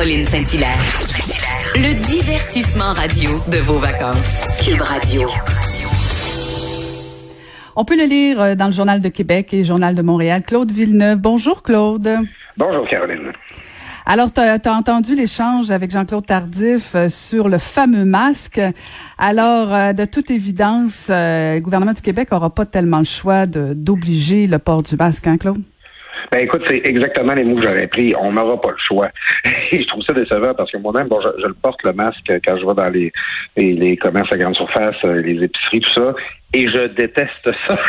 Caroline Saint-Hilaire. Le divertissement radio de vos vacances. Cube Radio. On peut le lire euh, dans le Journal de Québec et le Journal de Montréal. Claude Villeneuve. Bonjour, Claude. Bonjour, Caroline. Alors, tu as, entendu l'échange avec Jean-Claude Tardif euh, sur le fameux masque. Alors, euh, de toute évidence, le gouvernement du Québec n'aura pas tellement le choix d'obliger le port du masque, hein, Claude? Ben écoute, c'est exactement les mots que j'aurais pris. On n'aura pas le choix. Et je trouve ça décevant parce que moi-même, bon, je, le porte le masque quand je vais dans les, les, les commerces à grande surface, les épiceries, tout ça, et je déteste ça.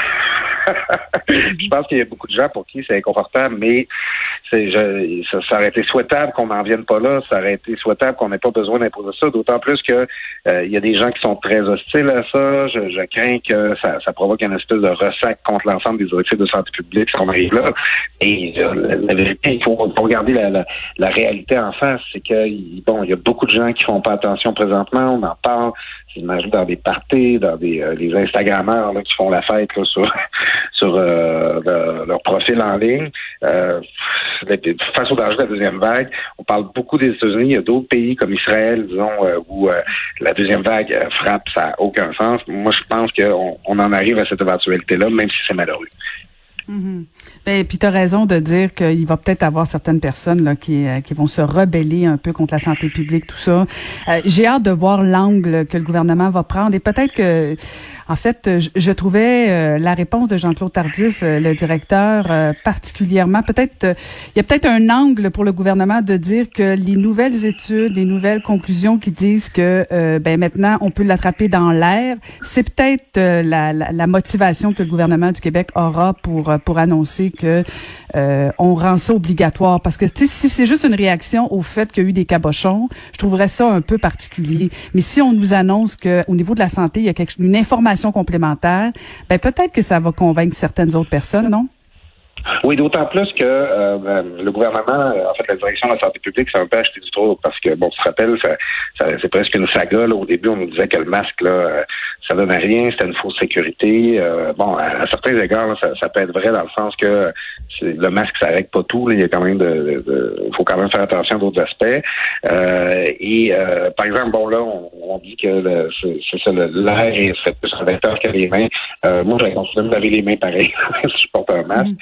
je pense qu'il y a beaucoup de gens pour qui c'est inconfortable, mais c'est, je, ça, ça, aurait été souhaitable qu'on n'en vienne pas là. Ça aurait été souhaitable qu'on n'ait pas besoin d'imposer ça. D'autant plus que euh, il y a des gens qui sont très hostiles à ça. Je, je crains que ça, ça, provoque une espèce de ressac contre l'ensemble des directives de santé publique si on arrive là. Et euh, la, vérité, il faut, regarder la, la, la, réalité en face. C'est que bon, il y a beaucoup de gens qui font pas attention présentement. On en parle. J'imagine dans des parties, dans des euh, les Instagrammeurs là, qui font la fête là, sur sur euh, leur profil en ligne. Euh, face au danger de la deuxième vague, on parle beaucoup des États-Unis. Il y a d'autres pays comme Israël, disons, euh, où la deuxième vague frappe, ça n'a aucun sens. Moi, je pense qu'on on en arrive à cette éventualité-là, même si c'est malheureux. Mm-hmm. Ben, puis tu as raison de dire qu'il va peut-être avoir certaines personnes là, qui, euh, qui vont se rebeller un peu contre la santé publique, tout ça. Euh, j'ai hâte de voir l'angle que le gouvernement va prendre et peut-être que, en fait, je, trouvais euh, la réponse de Jean-Claude Tardif, le directeur, particulièrement, peut-être, il y a peut-être un angle pour le gouvernement de dire que les nouvelles études, les nouvelles conclusions qui disent que ben maintenant on peut l'attraper dans l'air, c'est peut-être la, la, la motivation que le gouvernement du Québec aura pour pour annoncer que euh, on rend ça obligatoire parce que si c'est juste une réaction au fait qu'il y a eu des cabochons, je trouverais ça un peu particulier. Mais si on nous annonce que au niveau de la santé, il y a une information complémentaire, ben peut-être que ça va convaincre certaines autres personnes, non? Oui, d'autant plus que euh, ben, le gouvernement, en fait, la direction de la santé publique, ça un peu acheté du trop parce que, bon, tu te rappelles, c'est presque une saga. Là. Au début, on nous disait que le masque, là, euh, ça donnait rien, c'était une fausse sécurité. Euh, bon, à, certains égards, ça, peut être vrai dans le sens que le masque, ça règle pas tout. Il y a quand même de, de, faut quand même faire attention à d'autres aspects. et par exemple, bon là, on, dit que c'est ça, l'air est plus un vecteur que les mains. moi, j'aurais continué de laver les mains pareil si je porte un masque. Mm.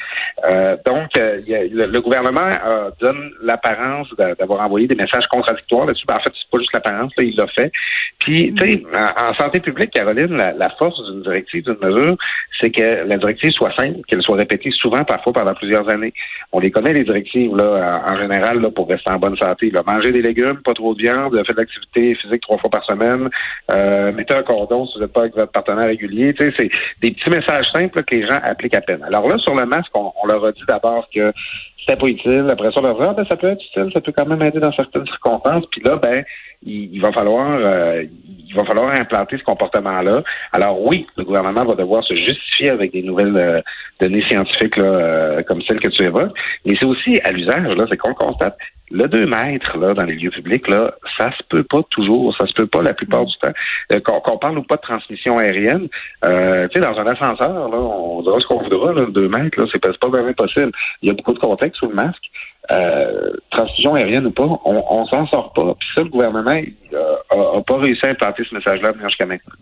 Euh, donc, euh, le, gouvernement donne l'apparence d'avoir envoyé des messages contradictoires là-dessus. Ben, en fait, c'est pas juste l'apparence, il l'a fait. Puis, tu sais, mm. en, santé publique, Caroline, la, force d'une directive, d'une mesure, c'est que la directive soit simple, qu'elle soit répétée souvent, parfois pendant plusieurs années. On les connaît, les directives, là, en, général, là, pour rester en bonne santé. Là. Manger des légumes, pas trop de viande, faire de l'activité physique trois fois par semaine, euh, mettez un cordon si vous n'êtes pas avec votre partenaire régulier. Tu sais, c'est des petits messages simples que les gens appliquent à peine. Alors là, sur le masque, on, leur a dit d'abord que c'était pas utile. Après ça, on leur dit, ah, ben, ça peut être utile, ça peut quand même aider dans certaines circonstances. Puis là, ben, il, va falloir euh, il va falloir implanter ce comportement-là. Alors oui, le gouvernement va devoir se justifier avec des nouvelles euh, données scientifiques là, euh, comme celles que tu évoques, mais c'est aussi à l'usage, là, c'est qu'on constate. Le 2 mètres là, dans les lieux publics, là, ça se peut pas toujours, ça se peut pas la plupart du temps. Euh, qu'on, parle ou pas de transmission aérienne, euh, tu sais, dans un ascenseur, là, on dira ce qu'on voudra, là, 2 mètres, là, c'est pas, pas vraiment possible. Il y a beaucoup de contexte sous le masque. Euh, transfusion aérienne ou pas, on, on s'en sort pas. Puis ça, le gouvernement n'a pas réussi à implanter ce message-là jusqu'à maintenant.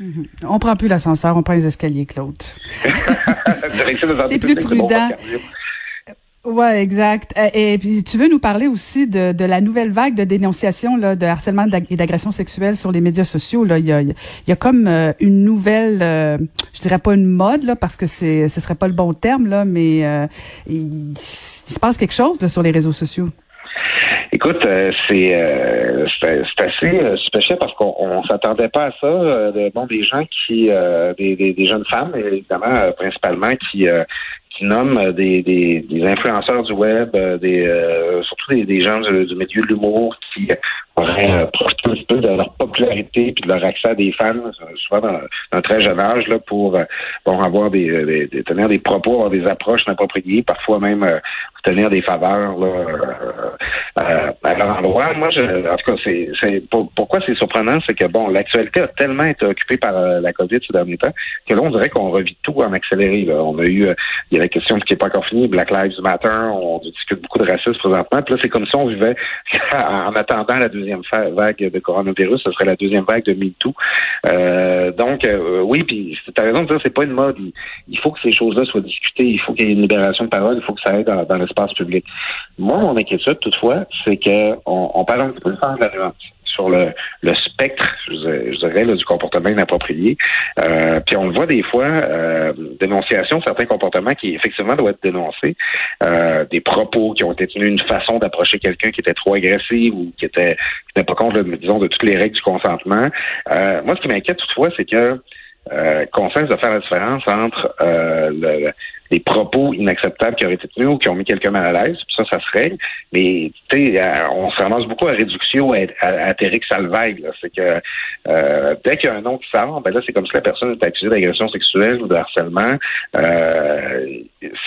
Mm-hmm. On prend plus l'ascenseur, on prend les escaliers, Claude. c'est plus prudent. Ouais, exact. Euh, et, puis tu veux nous parler aussi de, de la nouvelle vague de dénonciation là, de harcèlement et d'agression sexuelle sur les médias sociaux. Là, il y a, il y a comme euh, une nouvelle, euh, je dirais pas une mode là, parce que c'est, ce serait pas le bon terme là, mais il, se passe quelque chose là, sur les réseaux sociaux. Écoute, c'est c'est assez spécial parce qu'on s'attendait pas à ça. bon, des gens qui, des, des, jeunes femmes, évidemment, principalement, qui qui nomme des, des, des influenceurs du web, des surtout des, gens du, du milieu de l'humour qui auraient euh, profité un petit peu de leur popularité puis de leur accès à des fans, euh, souvent dans, un très jeune âge, là, pour euh, bon, avoir des, des, tenir des propos, avoir des approches inappropriées, parfois même euh, tenir des faveurs là, euh, à leur endroit. Moi, je, en tout cas, c'est, c'est pourquoi c'est surprenant, c'est que bon, l'actualité a tellement été occupée par la COVID ces derniers temps que là, on dirait qu'on revit tout en accéléré. Là. On a eu, il y a la question qui n'est pas encore finie, Black Lives Matter, on discute beaucoup de racisme présentement. Puis là, c'est comme si on vivait en attendant la deuxième vague de coronavirus, ce serait la deuxième vague de MeToo. Euh, donc, euh, oui, puis tu as raison de dire, c'est pas une mode. Il, faut que ces choses-là soient discutées, il faut qu'il y ait une libération de parole, il faut que ça aille dans, Moi, mon inquiétude, toutefois, c'est qu'on on parle un petit peu de la nuance sur le, le spectre, je, dirais, du comportement inapproprié. Euh, puis on le voit des fois, euh, dénonciation de certains comportements qui effectivement doivent être dénoncés, euh, des propos qui ont été tenus, une façon d'approcher quelqu'un qui était trop agressif ou qui était qui n'était pas compte, disons, de toutes les règles du consentement. Euh, moi, ce qui m'inquiète toutefois, c'est que euh, qu'on de faire la différence entre euh, le, les propos inacceptables qui auraient été tenus ou qui ont mis quelqu'un mal à l'aise, ça, ça se règle. Mais tu sais, euh, on se ramasse beaucoup à réduction à, à, à C'est que euh, dès qu'il y a un nom qui sort, ben là, c'est comme si la personne est accusée d'agression sexuelle ou de harcèlement. Euh,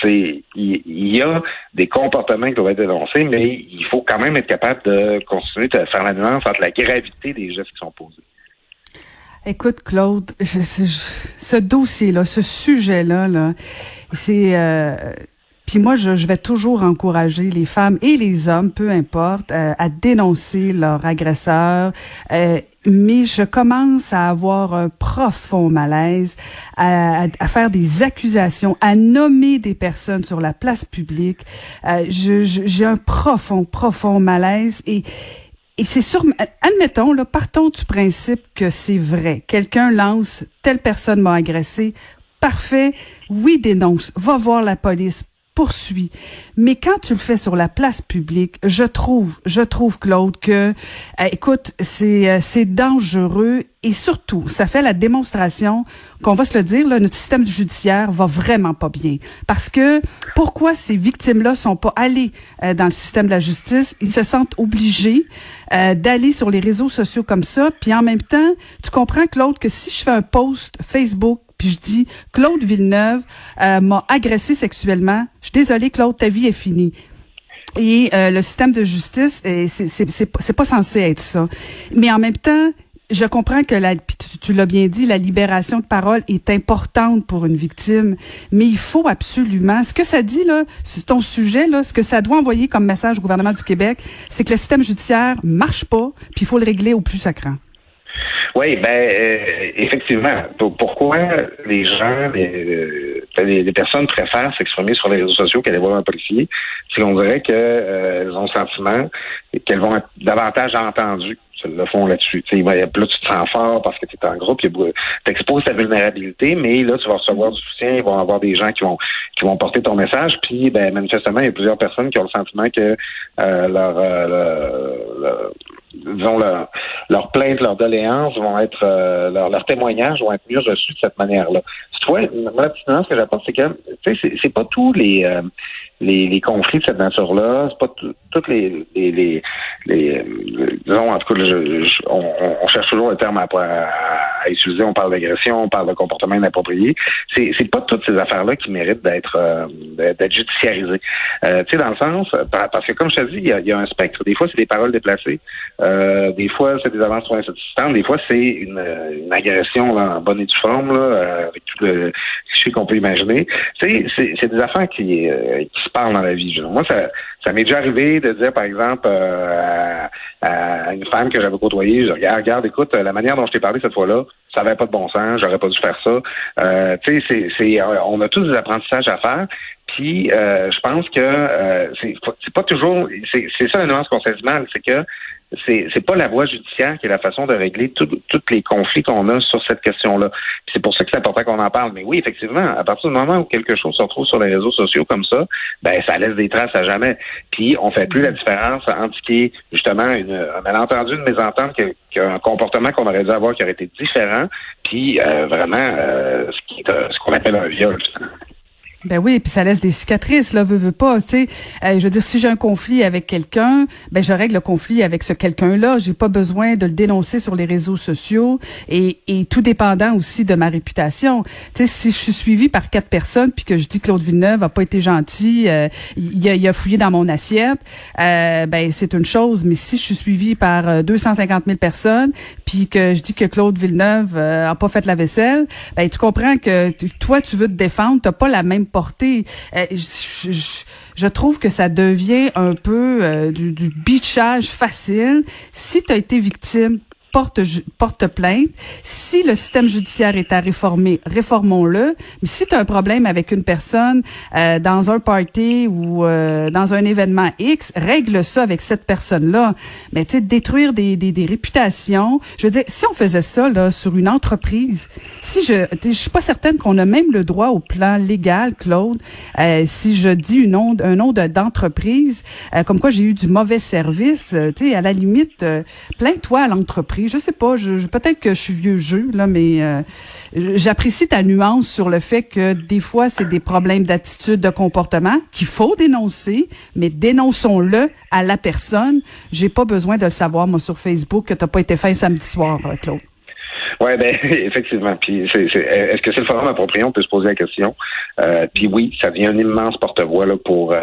il y, a des comportements qui doivent être dénoncés, mais il faut quand même être capable de continuer de faire la nuance entre la gravité des gestes qui sont posés. Écoute, Claude, ce dossier-là, ce sujet-là, là, c'est... Euh, puis moi, je, vais toujours encourager les femmes et les hommes, peu importe, euh, à dénoncer leur agresseur. Euh, mais je commence à avoir un profond malaise, à, à, faire des accusations, à nommer des personnes sur la place publique. J'ai un profond, profond malaise et et c'est sûr, admettons, là, partons du principe que c'est vrai. Quelqu'un lance, telle personne m'a agressé. Parfait. Oui, dénonce. Va voir la police Mais quand tu le fais sur la place publique, je trouve, je trouve Claude que, euh, écoute, c'est euh, c'est dangereux et surtout, ça fait la démonstration qu'on va se le dire, là, notre système judiciaire va vraiment pas bien. Parce que pourquoi ces victimes-là sont pas allées euh, dans le système de la justice? Ils se sentent obligés d'aller sur les réseaux sociaux comme ça. Puis en même temps, tu comprends Claude que si je fais un post Facebook puis je dis Claude Villeneuve euh, m'a agressé sexuellement. Je suis désolée, Claude, ta vie est finie. Et euh, le système de justice, c'est pas censé être ça. Mais en même temps, je comprends que la, tu, tu l'as bien dit, la libération de parole est importante pour une victime, mais il faut absolument, ce que ça dit là, ton sujet là, ce que ça doit envoyer comme message au gouvernement du Québec, c'est que le système judiciaire marche pas, puis il faut le régler au plus sacrant. Oui, ben euh, effectivement. Pourquoi les gens, les, euh, les, personnes préfèrent s'exprimer sur les réseaux sociaux qu'aller voir un policier? C'est qu'on dirait qu'elles euh, ont le sentiment qu'elles vont être davantage entendues le font là-dessus. Sais, là, tu te sens fort parce que tu es en groupe, tu exposes ta vulnérabilité, mais là, tu vas recevoir du soutien, il va y avoir des gens qui vont qui vont porter ton message, puis ben, manifestement, il y a plusieurs personnes qui ont le sentiment que euh, leur, euh, disons, leur, leur plainte, leur doléance vont être, euh, leur, leur témoignages vont être mieux reçus de cette manière-là. Toutefois, la petite nuance que j'apporte, c'est que, tu sais, c'est pas tous les, euh, les, les, conflits de cette nature-là, c'est pas toutes les, les, les, les, disons, en tout cas, on, on, cherche toujours le terme à, à, utiliser, on parle d'agression, on parle de comportement inapproprié. C'est, c'est pas toutes ces affaires-là qui méritent d'être, euh, d'être judiciarisées. Euh, tu sais, dans le sens, parce que comme je te dis, il y a, y a un spectre. Des fois, c'est des paroles déplacées. Euh, des fois, c'est des avances insatisfaisantes. Des fois, c'est une, une agression en bonne et due forme, là, euh, avec tout le cliché qu'on peut imaginer. Tu sais, c'est, c'est des affaires qui, euh, qui se parlent dans la vie. Moi, ça, ça m'est déjà arrivé de dire, par exemple, euh, à, une femme que j'avais côtoyée, je regarde, regarde, écoute, la manière dont je t'ai parlé cette fois-là, ça n'avait pas de bon sens, j'aurais pas dû faire ça. Euh, tu sais, c'est, c'est, on a tous des apprentissages à faire. Puis, euh, je pense que euh, c'est, pas toujours, c'est, ça la nuance qu'on du mal, c'est que c'est pas la voie judiciaire qui est la façon de régler tous les conflits qu'on a sur cette question-là. C'est pour ça que c'est important qu'on en parle. Mais oui, effectivement, à partir du moment où quelque chose se retrouve sur les réseaux sociaux comme ça, ben ça laisse des traces à jamais. Puis on fait plus la différence entre ce qui est justement une, un malentendu, une mésentente, qu'un comportement qu'on aurait dû avoir qui aurait été différent, puis euh, vraiment euh, ce euh, ce qu'on appelle un viol. Ben oui, puis ça laisse des cicatrices, là, veut, veut pas, tu sais. Euh, je veux dire, si j'ai un conflit avec quelqu'un, ben je règle le conflit avec ce quelqu'un-là. J'ai pas besoin de le dénoncer sur les réseaux sociaux et, et tout dépendant aussi de ma réputation. Tu sais, si je suis suivie par quatre personnes puis que je dis Claude Villeneuve a pas été gentil, euh, il, a, a, fouillé dans mon assiette, euh, ben c'est une chose. Mais si je suis suivie par 250 000 personnes puis que je dis que Claude Villeneuve a pas fait la vaisselle, ben tu comprends que toi tu veux te défendre, t'as pas la même Euh, je, trouve que ça devient un peu euh, du, du facile. Si tu as été victime, porte, porte plainte. Si le système judiciaire est à réformer, réformons-le. Mais si tu as un problème avec une personne euh, dans un party ou euh, dans un événement X, règle ça avec cette personne-là. Mais tu sais, détruire des, des, des, réputations. Je veux dire, si on faisait ça là sur une entreprise, si je, je suis pas certaine qu'on a même le droit au plan légal, Claude. Euh, si je dis une nom, un nom d'entreprise, comme quoi j'ai eu du mauvais service, tu sais, à la limite, plains-toi à l'entreprise je sais pas, je, peut-être que je suis vieux jeu là, mais euh, j'apprécie ta nuance sur le fait que des fois c'est des problèmes d'attitude, de comportement qu'il faut dénoncer, mais dénonçons-le à la personne. J'ai pas besoin de le savoir moi sur Facebook que t'as pas été fin samedi soir, euh, Claude. Oui, ben effectivement. Puis est-ce que c'est le forum approprié? On peut se poser la question. Euh, puis oui, ça devient un immense porte-voix là, pour euh,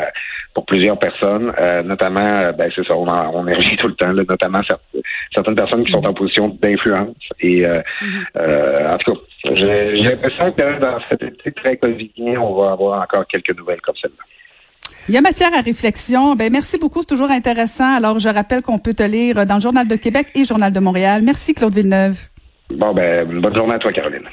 pour plusieurs personnes, euh, notamment, ben c'est ça, on, en, on est tout le temps, là, notamment certaines personnes qui sont en position d'influence. Et mm-hmm. en tout cas, j'ai l'impression que dans cet été très covidien, on va avoir encore quelques nouvelles comme celle-là. Il y a matière à réflexion. Ben merci beaucoup, c'est toujours intéressant. Alors je rappelle qu'on peut te lire dans le Journal de Québec et Journal de Montréal. Merci Claude Villeneuve. Bon, ben, bonne journée à toi, Caroline.